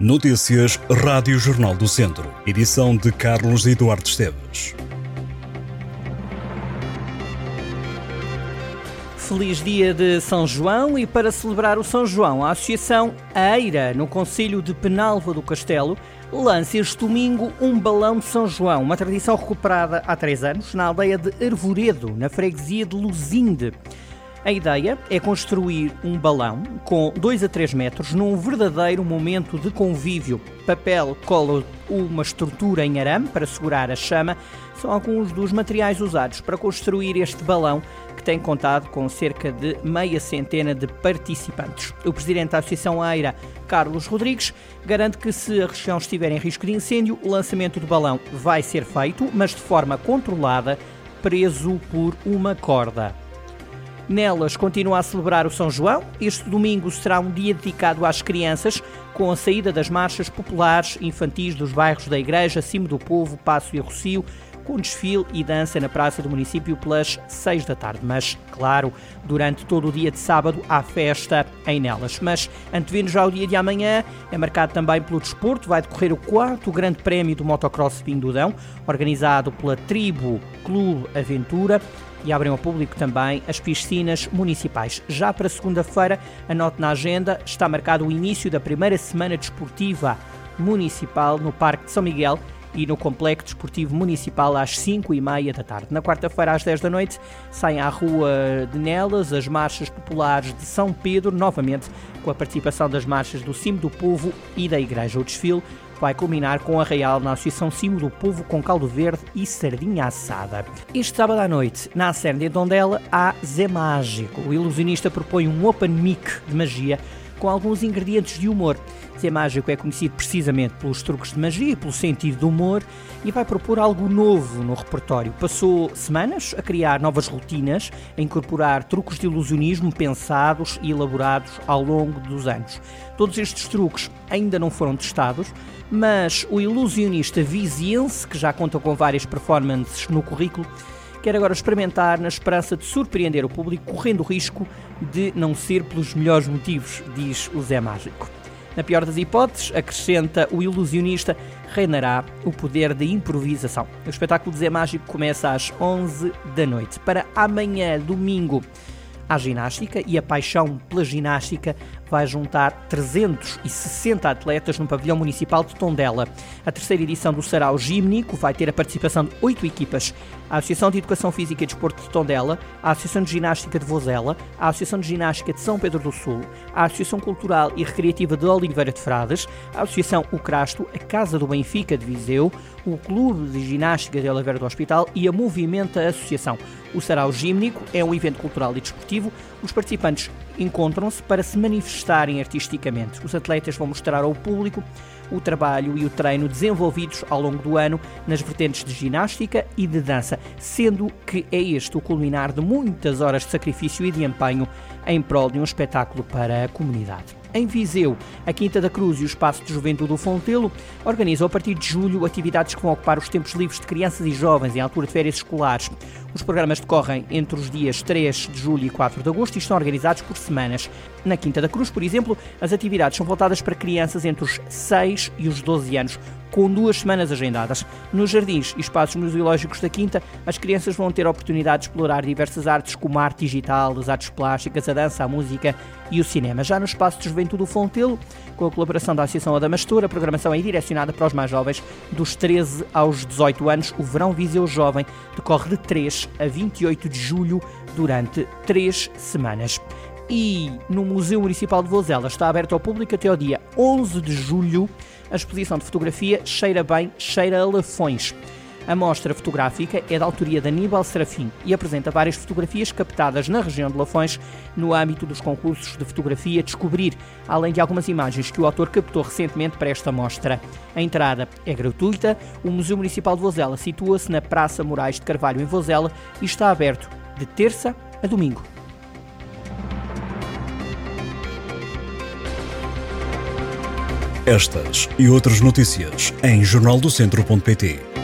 Notícias Rádio Jornal do Centro. Edição de Carlos Eduardo Esteves. Feliz dia de São João e para celebrar o São João, a Associação Eira, no Conselho de Penalva do Castelo, lança este domingo um balão de São João, uma tradição recuperada há três anos na aldeia de Arvoredo, na freguesia de Luzinde. A ideia é construir um balão com 2 a 3 metros num verdadeiro momento de convívio. Papel, cola, uma estrutura em arame para segurar a chama são alguns dos materiais usados para construir este balão que tem contado com cerca de meia centena de participantes. O presidente da Associação Eira, Carlos Rodrigues, garante que se a região estiver em risco de incêndio, o lançamento do balão vai ser feito, mas de forma controlada, preso por uma corda. Nelas continua a celebrar o São João. Este domingo será um dia dedicado às crianças, com a saída das marchas populares infantis dos bairros da Igreja, Cimo do Povo, Passo e Rocio, com desfile e dança na Praça do Município pelas 6 da tarde. Mas, claro, durante todo o dia de sábado há festa em Nelas. Mas, antevendo já o dia de amanhã, é marcado também pelo desporto. Vai decorrer o quarto Grande Prémio do Motocross Pindudão, organizado pela Tribo Clube Aventura e abrem ao público também as piscinas municipais. Já para segunda-feira, anote na agenda, está marcado o início da primeira semana desportiva municipal no Parque de São Miguel e no Complexo Desportivo Municipal às 5 e meia da tarde. Na quarta-feira, às 10 da noite, saem à Rua de Nelas as marchas populares de São Pedro, novamente com a participação das marchas do Cimo do Povo e da Igreja. O desfile vai culminar com a Real na Associação Cimo do Povo com caldo verde e sardinha assada. Este sábado à noite, na Acerne de Tondela, há Zé Mágico. O ilusionista propõe um open mic de magia com alguns ingredientes de humor. Zé Mágico é conhecido precisamente pelos truques de magia pelo sentido do humor e vai propor algo novo no repertório. Passou semanas a criar novas rotinas, a incorporar truques de ilusionismo pensados e elaborados ao longo dos anos. Todos estes truques ainda não foram testados, mas o ilusionista viziense, que já conta com várias performances no currículo, quer agora experimentar na esperança de surpreender o público, correndo o risco de não ser pelos melhores motivos, diz o Zé Mágico. Na pior das hipóteses, acrescenta o ilusionista, reinará o poder da improvisação. O espetáculo de Zé Mágico começa às 11 da noite. Para amanhã, domingo, à ginástica e a paixão pela ginástica vai juntar 360 atletas no pavilhão municipal de Tondela. A terceira edição do Sarau Gímnico vai ter a participação de oito equipas. A Associação de Educação Física e Desporto de Tondela, a Associação de Ginástica de Vozela, a Associação de Ginástica de São Pedro do Sul, a Associação Cultural e Recreativa de Oliveira de Frades, a Associação O Crasto, a Casa do Benfica de Viseu, o Clube de Ginástica de Oliveira do Hospital e a Movimenta Associação. O Sarau Gímnico é um evento cultural e desportivo. Os participantes encontram-se para se manifestarem artisticamente. Os atletas vão mostrar ao público o trabalho e o treino desenvolvidos ao longo do ano nas vertentes de ginástica e de dança, sendo que é este o culminar de muitas horas de sacrifício e de empenho em prol de um espetáculo para a comunidade. Em Viseu, a Quinta da Cruz e o Espaço de Juventude do Fontelo organizam a partir de julho atividades que vão ocupar os tempos livres de crianças e jovens em altura de férias escolares. Os programas decorrem entre os dias 3 de julho e 4 de agosto e estão organizados por semanas. Na Quinta da Cruz, por exemplo, as atividades são voltadas para crianças entre os 6 e os 12 anos, com duas semanas agendadas. Nos jardins e espaços museológicos da Quinta, as crianças vão ter a oportunidade de explorar diversas artes como a arte digital, as artes plásticas, a dança, a música e o cinema. Já no espaço de juventude do Fontelo, com a colaboração da Associação Adamastor, a programação é direcionada para os mais jovens, dos 13 aos 18 anos. O Verão Viseu Jovem decorre de 3 a 28 de julho durante três semanas e no Museu Municipal de Vozela está aberto ao público até ao dia 11 de julho a exposição de fotografia Cheira Bem, Cheira a Lafões. A mostra fotográfica é da autoria de Aníbal Serafim e apresenta várias fotografias captadas na região de Lafões no âmbito dos concursos de fotografia Descobrir, além de algumas imagens que o autor captou recentemente para esta mostra. A entrada é gratuita, o Museu Municipal de Vozela situa-se na Praça Moraes de Carvalho, em Vozela, e está aberto de terça a domingo. Estas e outras notícias em jornaldocentro.pt.